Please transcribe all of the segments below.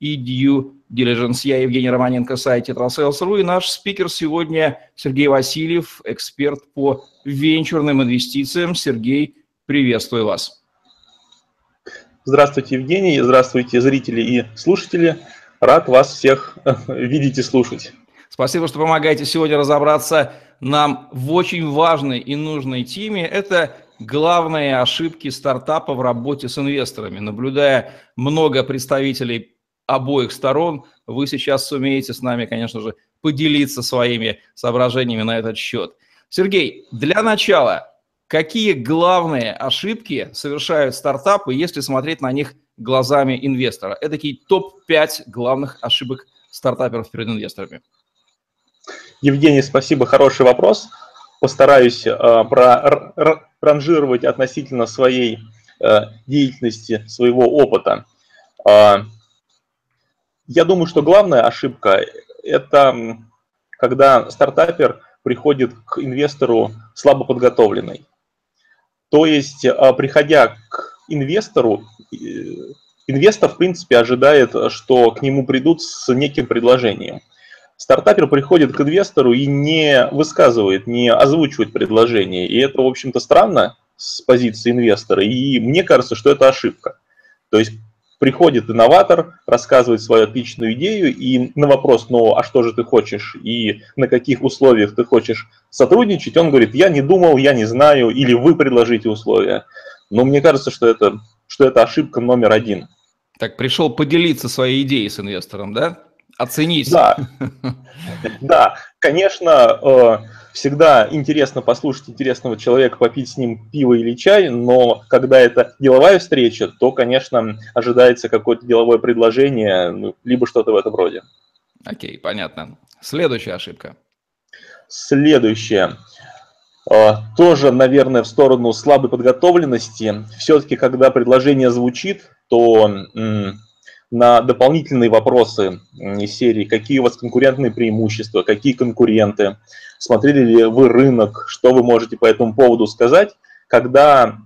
и due diligence. Я Евгений Романенко, сайт Tetrasales.ru, и наш спикер сегодня Сергей Васильев, эксперт по венчурным инвестициям. Сергей, приветствую вас. Здравствуйте, Евгений, здравствуйте, зрители и слушатели. Рад вас всех видеть и слушать. Спасибо, что помогаете сегодня разобраться нам в очень важной и нужной теме. Это главные ошибки стартапа в работе с инвесторами. Наблюдая много представителей обоих сторон. Вы сейчас сумеете с нами, конечно же, поделиться своими соображениями на этот счет. Сергей, для начала, какие главные ошибки совершают стартапы, если смотреть на них глазами инвестора? Это такие топ-5 главных ошибок стартаперов перед инвесторами. Евгений, спасибо, хороший вопрос. Постараюсь э, проранжировать относительно своей э, деятельности, своего опыта. Э, я думаю, что главная ошибка – это когда стартапер приходит к инвестору слабо подготовленный. То есть, а, приходя к инвестору, инвестор, в принципе, ожидает, что к нему придут с неким предложением. Стартапер приходит к инвестору и не высказывает, не озвучивает предложение. И это, в общем-то, странно с позиции инвестора. И мне кажется, что это ошибка. То есть приходит инноватор, рассказывает свою отличную идею, и на вопрос, ну, а что же ты хочешь, и на каких условиях ты хочешь сотрудничать, он говорит, я не думал, я не знаю, или вы предложите условия. Но мне кажется, что это, что это ошибка номер один. Так, пришел поделиться своей идеей с инвестором, да? Оценить. Да, да конечно, э, всегда интересно послушать интересного человека, попить с ним пиво или чай, но когда это деловая встреча, то, конечно, ожидается какое-то деловое предложение, ну, либо что-то в этом роде. Окей, понятно. Следующая ошибка. Следующая. А, тоже, наверное, в сторону слабой подготовленности. Все-таки, когда предложение звучит, то на дополнительные вопросы из серии, какие у вас конкурентные преимущества, какие конкуренты, смотрели ли вы рынок, что вы можете по этому поводу сказать, когда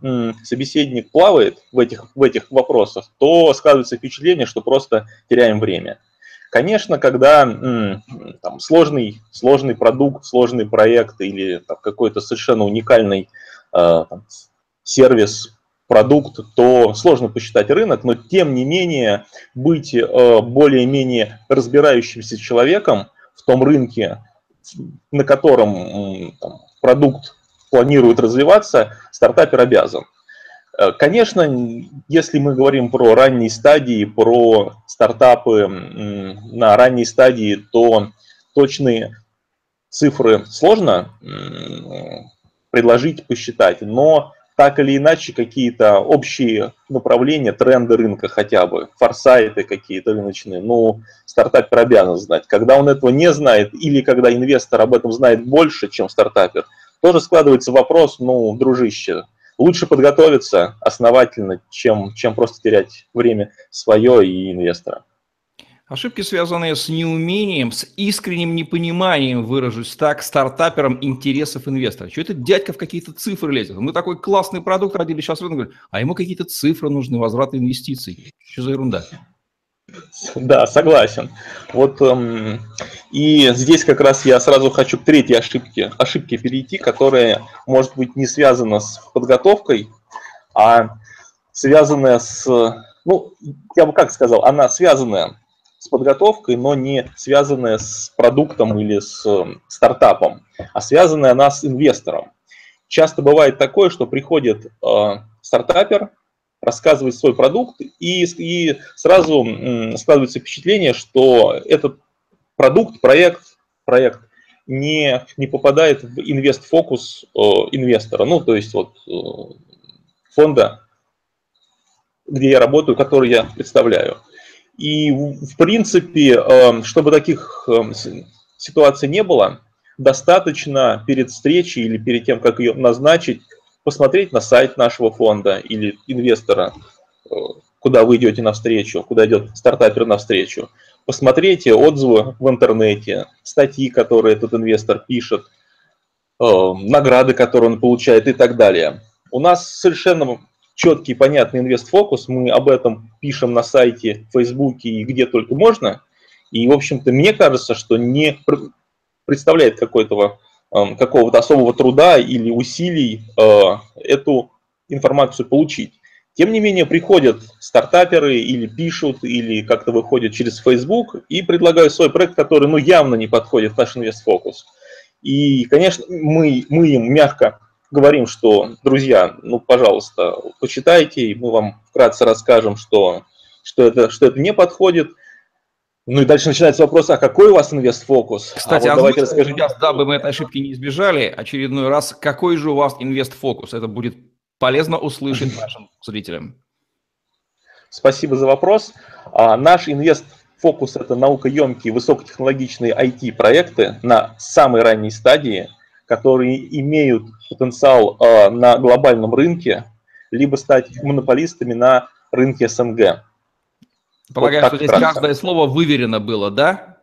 собеседник плавает в этих, в этих вопросах, то складывается впечатление, что просто теряем время. Конечно, когда там, сложный, сложный продукт, сложный проект или какой-то совершенно уникальный э, сервис продукт, то сложно посчитать рынок, но тем не менее быть э, более-менее разбирающимся человеком в том рынке, на котором там, продукт планирует развиваться, стартапер обязан. Э, конечно, если мы говорим про ранние стадии, про стартапы на ранней стадии, то точные цифры сложно предложить, посчитать, но так или иначе какие-то общие направления, тренды рынка хотя бы, форсайты какие-то рыночные, ну, стартапер обязан знать. Когда он этого не знает или когда инвестор об этом знает больше, чем стартапер, тоже складывается вопрос, ну, дружище, лучше подготовиться основательно, чем, чем просто терять время свое и инвестора. Ошибки, связанные с неумением, с искренним непониманием, выражусь так, стартапером интересов инвестора. Что это дядька в какие-то цифры лезет? Мы такой классный продукт родили, сейчас рынок говорит, а ему какие-то цифры нужны, возврат инвестиций. Что за ерунда? Да, согласен. Вот эм, и здесь как раз я сразу хочу к третьей ошибке, ошибке перейти, которая может быть не связана с подготовкой, а связанная с, ну, я бы как сказал, она связанная с подготовкой, но не связанная с продуктом или с эм, стартапом, а связанная она с инвестором. Часто бывает такое, что приходит э, стартапер, рассказывает свой продукт, и, и сразу э, складывается впечатление, что этот продукт, проект, проект не, не попадает в инвест-фокус э, инвестора, ну, то есть вот э, фонда, где я работаю, который я представляю. И, в принципе, эм, чтобы таких эм, ситуаций не было, достаточно перед встречей или перед тем, как ее назначить, посмотреть на сайт нашего фонда или инвестора, э, куда вы идете навстречу, куда идет стартапер навстречу. Посмотрите отзывы в интернете, статьи, которые этот инвестор пишет, э, награды, которые он получает и так далее. У нас совершенно четкий, понятный инвест-фокус. Мы об этом пишем на сайте, в Фейсбуке и где только можно. И, в общем-то, мне кажется, что не представляет какой-то э, какого-то особого труда или усилий э, эту информацию получить. Тем не менее, приходят стартаперы или пишут, или как-то выходят через Facebook и предлагают свой проект, который ну, явно не подходит в наш инвестфокус. И, конечно, мы, мы им мягко говорим, что, друзья, ну, пожалуйста, почитайте, и мы вам вкратце расскажем, что, что, это, что это не подходит. Ну и дальше начинается вопрос, а какой у вас инвестфокус? Кстати, а вот давайте расскажем. Сейчас, дабы мы этой ошибки не избежали, очередной раз, какой же у вас инвестфокус? Это будет полезно услышать нашим зрителям. Спасибо за вопрос. А, наш инвест-фокус – это наукоемкие, высокотехнологичные IT-проекты на самой ранней стадии, которые имеют потенциал а, на глобальном рынке, либо стать монополистами на рынке СНГ. Полагаю, вот что здесь вкратце. каждое слово выверено было, да?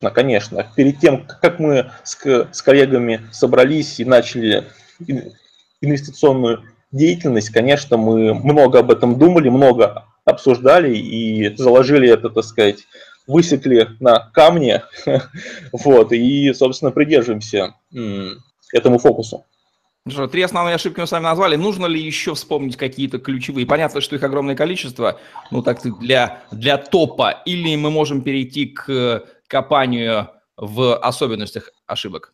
Ну, конечно. Перед тем, как мы с, с коллегами собрались и начали инвестиционную деятельность, конечно, мы много об этом думали, много обсуждали и заложили это, так сказать, высекли на камне, вот, и, собственно, придерживаемся этому фокусу. Хорошо, три основные ошибки мы с вами назвали. Нужно ли еще вспомнить какие-то ключевые? Понятно, что их огромное количество, ну так для, для топа, или мы можем перейти к копанию в особенностях ошибок?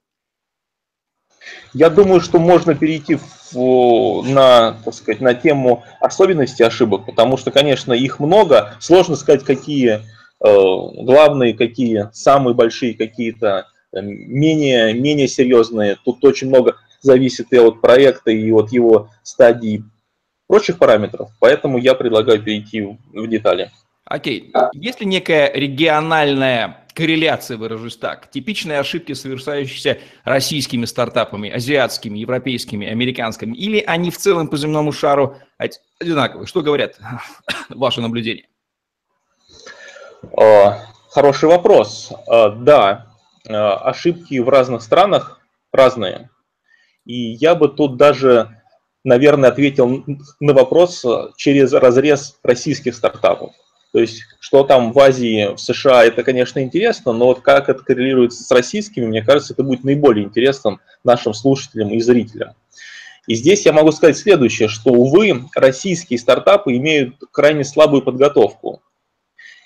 Я думаю, что можно перейти в, на, так сказать, на тему особенностей ошибок, потому что, конечно, их много. Сложно сказать, какие э, главные, какие самые большие, какие-то э, менее, менее серьезные. Тут очень много зависит и от проекта, и от его стадии прочих параметров. Поэтому я предлагаю перейти в детали. Окей. Okay. Есть ли некая региональная корреляция, выражусь так, типичные ошибки, совершающиеся российскими стартапами, азиатскими, европейскими, американскими, или они в целом по земному шару одинаковые? Что говорят ваши наблюдения? А, хороший вопрос. А, да, а, ошибки в разных странах разные. И я бы тут даже, наверное, ответил на вопрос через разрез российских стартапов. То есть, что там в Азии, в США, это, конечно, интересно, но вот как это коррелируется с российскими, мне кажется, это будет наиболее интересным нашим слушателям и зрителям. И здесь я могу сказать следующее, что, увы, российские стартапы имеют крайне слабую подготовку.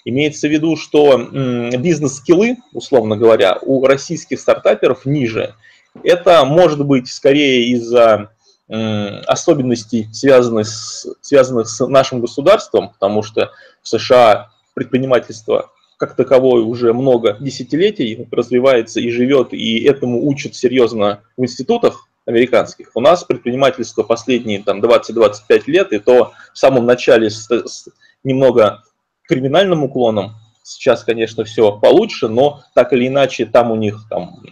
Имеется в виду, что бизнес-скиллы, условно говоря, у российских стартаперов ниже. Это может быть скорее из-за особенностей, связанных с, связанных с нашим государством, потому что в США предпринимательство как таковое уже много десятилетий развивается и живет, и этому учат серьезно в институтах американских. У нас предпринимательство последние там, 20-25 лет, и то в самом начале с, с немного криминальным уклоном, сейчас, конечно, все получше, но так или иначе там у них там,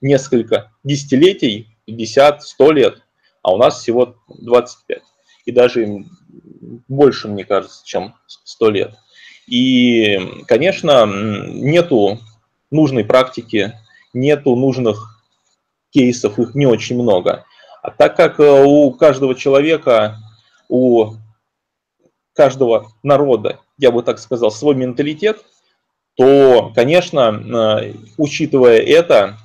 несколько десятилетий, 50-100 лет, а у нас всего 25. И даже больше, мне кажется, чем 100 лет. И, конечно, нету нужной практики, нету нужных кейсов, их не очень много. А так как э, у каждого человека, у каждого народа, я бы так сказал, свой менталитет, то, конечно, э, учитывая это,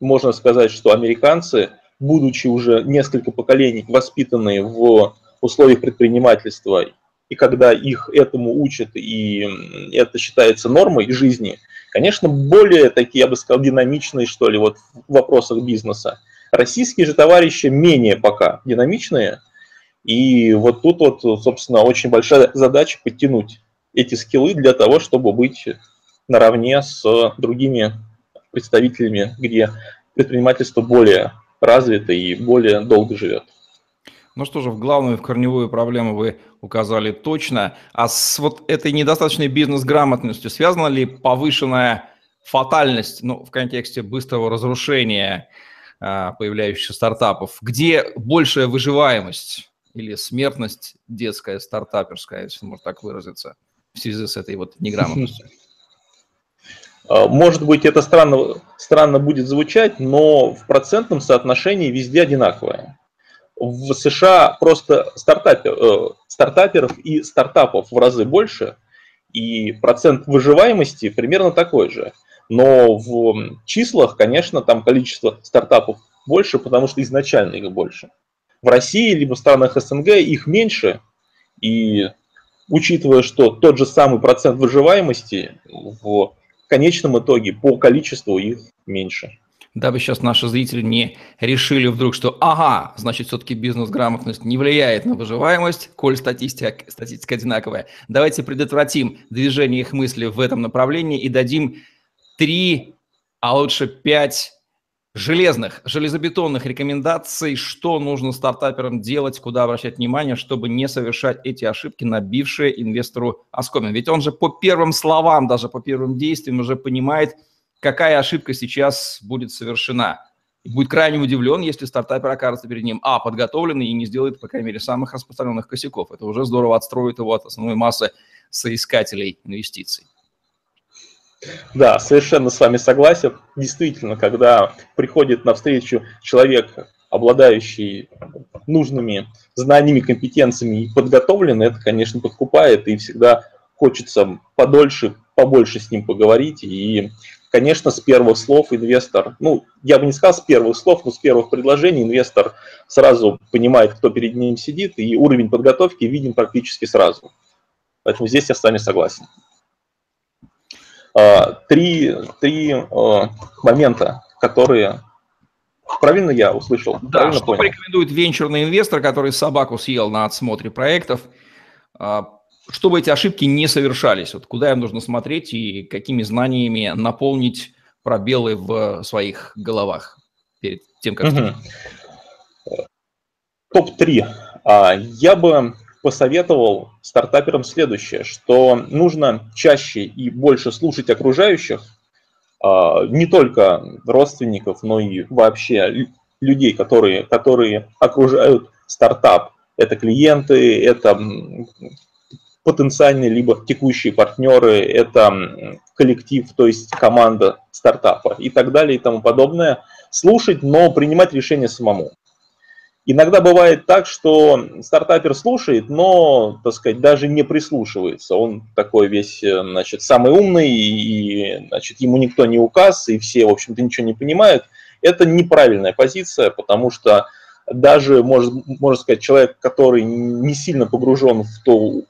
можно сказать, что американцы, будучи уже несколько поколений воспитанные в условиях предпринимательства, и когда их этому учат, и это считается нормой жизни, конечно, более такие, я бы сказал, динамичные, что ли, вот в вопросах бизнеса. Российские же товарищи менее пока динамичные, и вот тут вот, собственно, очень большая задача подтянуть эти скиллы для того, чтобы быть наравне с другими представителями, где предпринимательство более развито и более долго живет. Ну что же, в главную, в корневую проблему вы указали точно. А с вот этой недостаточной бизнес-грамотностью связана ли повышенная фатальность, ну, в контексте быстрого разрушения а, появляющихся стартапов, где большая выживаемость или смертность детская, стартаперская, если можно так выразиться, в связи с этой вот неграмотностью? А, может быть, это странно, странно будет звучать, но в процентном соотношении везде одинаковое. В США просто стартапер, э, стартаперов и стартапов в разы больше, и процент выживаемости примерно такой же. Но в числах, конечно, там количество стартапов больше, потому что изначально их больше. В России либо в странах СНГ их меньше, и учитывая, что тот же самый процент выживаемости в конечном итоге по количеству их меньше. Дабы сейчас наши зрители не решили вдруг, что ага, значит, все-таки бизнес-грамотность не влияет на выживаемость, коль статистика, статистика одинаковая. Давайте предотвратим движение их мысли в этом направлении и дадим три, а лучше пять железных, железобетонных рекомендаций, что нужно стартаперам делать, куда обращать внимание, чтобы не совершать эти ошибки, набившие инвестору оскомин. Ведь он же по первым словам, даже по первым действиям уже понимает, какая ошибка сейчас будет совершена. И будет крайне удивлен, если стартапер окажется перед ним, а, подготовленный и не сделает, по крайней мере, самых распространенных косяков. Это уже здорово отстроит его от основной массы соискателей инвестиций. Да, совершенно с вами согласен. Действительно, когда приходит навстречу человек, обладающий нужными знаниями, компетенциями и подготовленный, это, конечно, подкупает, и всегда хочется подольше, побольше с ним поговорить. И, конечно, с первых слов инвестор, ну, я бы не сказал с первых слов, но с первых предложений инвестор сразу понимает, кто перед ним сидит, и уровень подготовки виден практически сразу. Поэтому здесь я с вами согласен. А, три, три а, момента, которые Правильно я услышал? Да, Правильно что понял? порекомендует венчурный инвестор, который собаку съел на отсмотре проектов, а, чтобы эти ошибки не совершались? Вот куда им нужно смотреть и какими знаниями наполнить пробелы в своих головах перед тем, как... Угу. Топ-3. Я бы посоветовал стартаперам следующее, что нужно чаще и больше слушать окружающих, а, не только родственников, но и вообще людей, которые, которые окружают стартап. Это клиенты, это потенциальные либо текущие партнеры, это коллектив, то есть команда стартапа и так далее и тому подобное. Слушать, но принимать решения самому. Иногда бывает так, что стартапер слушает, но, так сказать, даже не прислушивается. Он такой весь, э, значит, самый умный, и, значит, ему никто не указ, и все, в общем-то, ничего не понимают. Это неправильная позиция, потому что даже, может, можно сказать, человек, который не сильно погружен в ту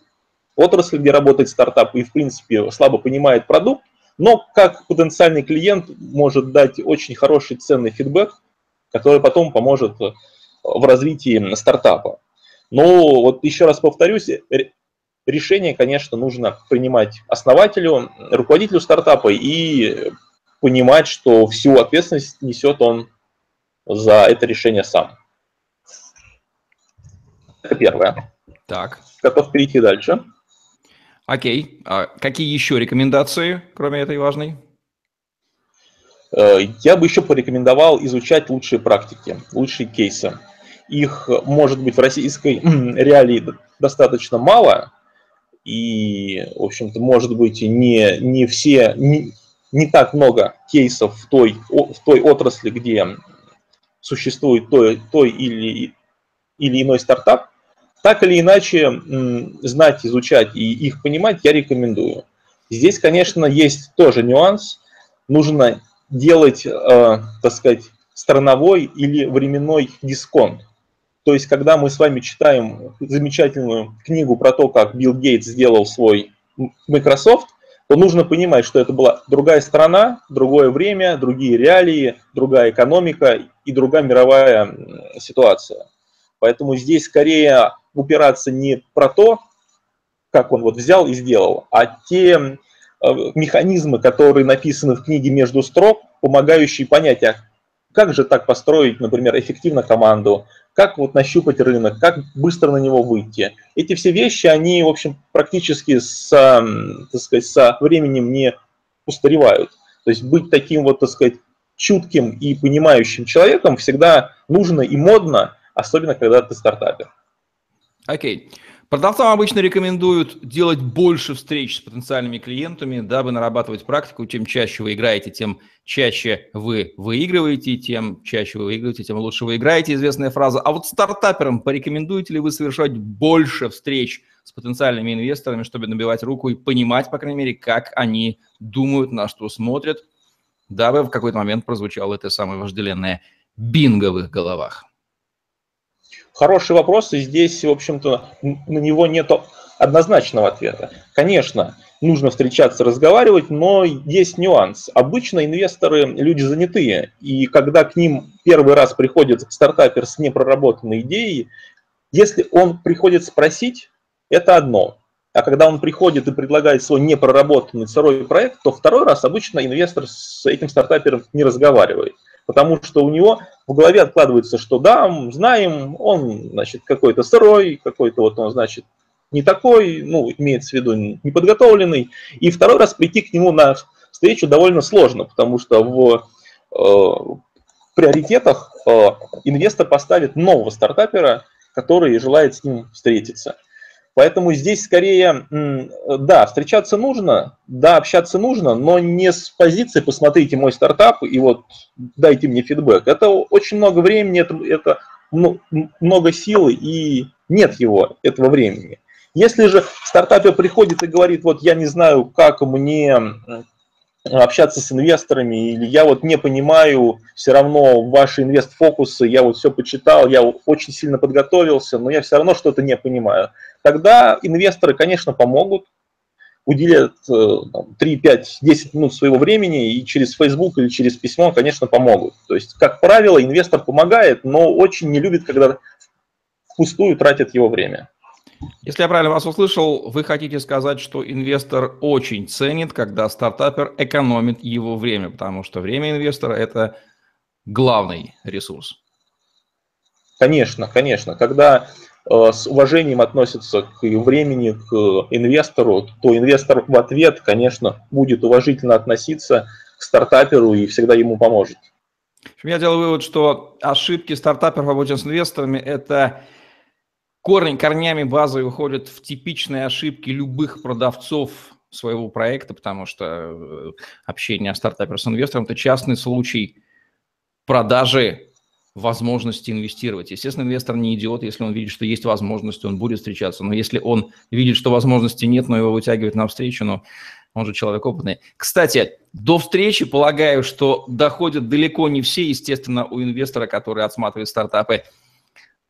отрасль, где работает стартап, и, в принципе, слабо понимает продукт, но как потенциальный клиент может дать очень хороший ценный фидбэк, который потом поможет в развитии стартапа. Но вот еще раз повторюсь, решение, конечно, нужно принимать основателю, руководителю стартапа и понимать, что всю ответственность несет он за это решение сам. Это первое. Так. Готов перейти дальше. Окей. А какие еще рекомендации, кроме этой важной? Э, я бы еще порекомендовал изучать лучшие практики, лучшие кейсы. Их, может быть, в российской реалии достаточно мало, и, в общем-то, может быть, не, не все, не, не так много кейсов в той, в той отрасли, где существует той, той или, или иной стартап, так или иначе знать, изучать и их понимать я рекомендую. Здесь, конечно, есть тоже нюанс. Нужно делать, э, так сказать, страновой или временной дисконт. То есть, когда мы с вами читаем замечательную книгу про то, как Билл Гейтс сделал свой Microsoft, то нужно понимать, что это была другая страна, другое время, другие реалии, другая экономика и другая мировая ситуация. Поэтому здесь скорее упираться не про то, как он вот взял и сделал, а те механизмы, которые написаны в книге между строк, помогающие понять, а как же так построить, например, эффективно команду, как вот нащупать рынок, как быстро на него выйти. Эти все вещи, они, в общем, практически с, так сказать, со временем не устаревают. То То есть быть таким вот, так сказать, чутким и понимающим человеком всегда нужно и модно, особенно когда ты стартапер. Окей. Okay. Продавцам обычно рекомендуют делать больше встреч с потенциальными клиентами, дабы нарабатывать практику. Чем чаще вы играете, тем чаще вы выигрываете, тем чаще вы выигрываете, тем лучше вы играете, известная фраза. А вот стартаперам порекомендуете ли вы совершать больше встреч с потенциальными инвесторами, чтобы набивать руку и понимать, по крайней мере, как они думают, на что смотрят, дабы в какой-то момент прозвучало это самое вожделенное бинго в их головах? Хороший вопрос, и здесь, в общем-то, на него нет однозначного ответа. Конечно, нужно встречаться, разговаривать, но есть нюанс. Обычно инвесторы люди занятые, и когда к ним первый раз приходит стартапер с непроработанной идеей, если он приходит спросить, это одно. А когда он приходит и предлагает свой непроработанный сырой проект, то второй раз обычно инвестор с этим стартапером не разговаривает потому что у него в голове откладывается, что да, знаем, он, значит, какой-то сырой, какой-то вот он, значит, не такой, ну, имеется в виду неподготовленный, и второй раз прийти к нему на встречу довольно сложно, потому что в э, приоритетах э, инвестор поставит нового стартапера, который желает с ним встретиться. Поэтому здесь скорее, да, встречаться нужно, да, общаться нужно, но не с позиции «посмотрите мой стартап и вот дайте мне фидбэк». Это очень много времени, это, это много силы и нет его, этого времени. Если же стартапер приходит и говорит, вот я не знаю, как мне общаться с инвесторами, или я вот не понимаю все равно ваши инвест-фокусы, я вот все почитал, я очень сильно подготовился, но я все равно что-то не понимаю. Тогда инвесторы, конечно, помогут, уделят 3, 5, 10 минут своего времени и через Facebook или через письмо, конечно, помогут. То есть, как правило, инвестор помогает, но очень не любит, когда впустую тратят его время. Если я правильно вас услышал, вы хотите сказать, что инвестор очень ценит, когда стартапер экономит его время, потому что время инвестора – это главный ресурс. Конечно, конечно. Когда э, с уважением относятся к времени, к инвестору, то инвестор в ответ, конечно, будет уважительно относиться к стартаперу и всегда ему поможет. Я делаю вывод, что ошибки стартаперов в работе с инвесторами – это корень, корнями базы уходят в типичные ошибки любых продавцов своего проекта, потому что э, общение стартапера с инвестором – это частный случай продажи возможности инвестировать. Естественно, инвестор не идиот, если он видит, что есть возможность, он будет встречаться. Но если он видит, что возможности нет, но его вытягивает навстречу, ну, он же человек опытный. Кстати, до встречи, полагаю, что доходят далеко не все, естественно, у инвестора, который отсматривает стартапы –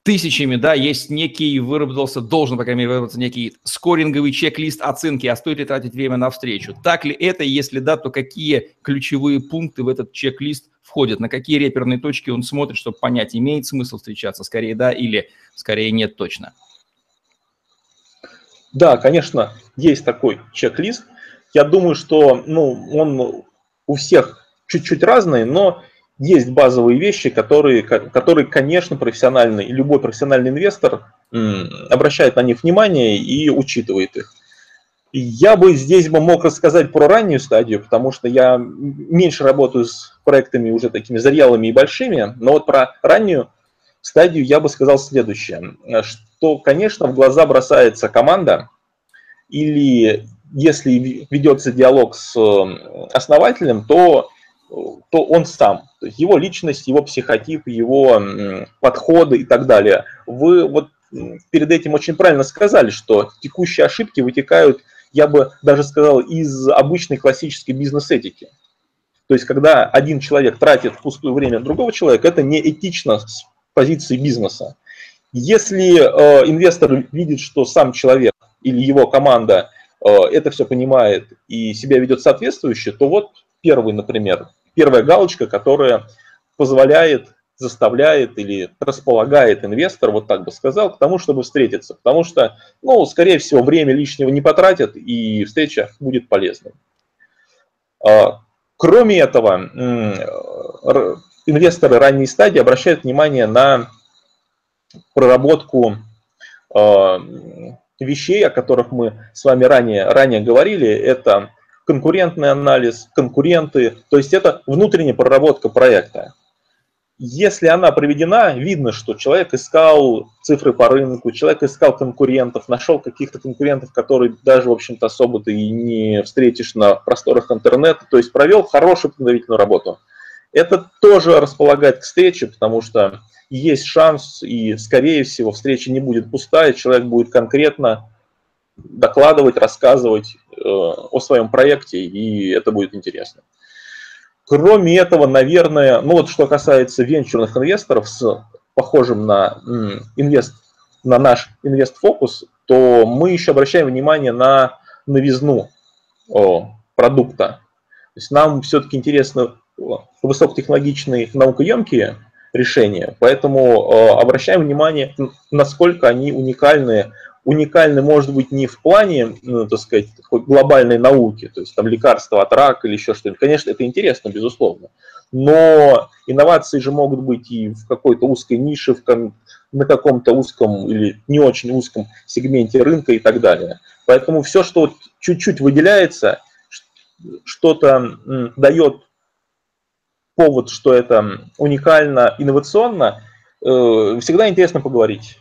тысячами, да, есть некий, выработался, должен, по крайней мере, выработаться некий скоринговый чек-лист оценки, а стоит ли тратить время на встречу. Так ли это, если да, то какие ключевые пункты в этот чек-лист входят, на какие реперные точки он смотрит, чтобы понять, имеет смысл встречаться, скорее да или скорее нет точно? Да, конечно, есть такой чек-лист. Я думаю, что ну, он у всех чуть-чуть разный, но есть базовые вещи, которые, которые конечно, профессиональный, любой профессиональный инвестор обращает на них внимание и учитывает их. Я бы здесь бы мог рассказать про раннюю стадию, потому что я меньше работаю с проектами уже такими зрелыми и большими, но вот про раннюю стадию я бы сказал следующее, что, конечно, в глаза бросается команда, или если ведется диалог с основателем, то то он сам, то есть его личность, его психотип, его подходы и так далее. Вы вот перед этим очень правильно сказали, что текущие ошибки вытекают, я бы даже сказал, из обычной классической бизнес-этики. То есть, когда один человек тратит впустую время другого человека, это не этично с позиции бизнеса. Если э, инвестор видит, что сам человек или его команда э, это все понимает и себя ведет соответствующе, то вот первый, например, первая галочка, которая позволяет, заставляет или располагает инвестор, вот так бы сказал, к тому, чтобы встретиться. Потому что, ну, скорее всего, время лишнего не потратят, и встреча будет полезной. А, кроме этого, инвесторы ранней стадии обращают внимание на проработку а, вещей, о которых мы с вами ранее, ранее говорили. Это конкурентный анализ, конкуренты, то есть это внутренняя проработка проекта. Если она проведена, видно, что человек искал цифры по рынку, человек искал конкурентов, нашел каких-то конкурентов, которые даже, в общем-то, особо ты и не встретишь на просторах интернета, то есть провел хорошую подготовительную работу. Это тоже располагает к встрече, потому что есть шанс, и, скорее всего, встреча не будет пустая, человек будет конкретно докладывать, рассказывать о своем проекте, и это будет интересно. Кроме этого, наверное, ну вот что касается венчурных инвесторов с похожим на инвест, на наш инвест-фокус, то мы еще обращаем внимание на новизну продукта. То есть нам все-таки интересно высокотехнологичные, наукоемкие решения, поэтому э, обращаем внимание, насколько они уникальны уникальны, может быть, не в плане, ну, так сказать, глобальной науки, то есть там лекарства от рака или еще что-нибудь. Конечно, это интересно, безусловно. Но инновации же могут быть и в какой-то узкой нише, в ком- на каком-то узком или не очень узком сегменте рынка и так далее. Поэтому все, что чуть-чуть выделяется, что-то дает повод, что это уникально, инновационно, э, всегда интересно поговорить.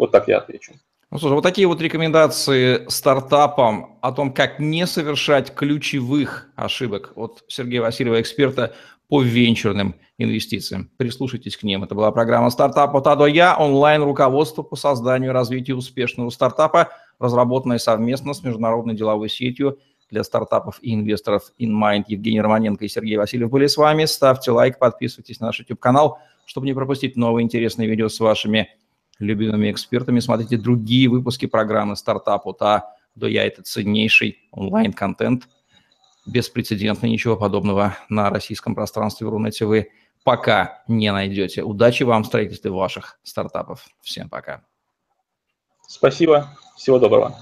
Вот так я отвечу. Ну, слушай, вот такие вот рекомендации стартапам о том, как не совершать ключевых ошибок от Сергея Васильева, эксперта по венчурным инвестициям. Прислушайтесь к ним. Это была программа «Стартап от А Я», онлайн-руководство по созданию и развитию успешного стартапа, разработанное совместно с международной деловой сетью для стартапов и инвесторов InMind. Евгений Романенко и Сергей Васильев были с вами. Ставьте лайк, подписывайтесь на наш YouTube-канал, чтобы не пропустить новые интересные видео с вашими любимыми экспертами. Смотрите другие выпуски программы «Стартап от А до Я». Это ценнейший онлайн-контент. Беспрецедентно, ничего подобного на российском пространстве в Рунете вы пока не найдете. Удачи вам в строительстве ваших стартапов. Всем пока. Спасибо. Всего доброго.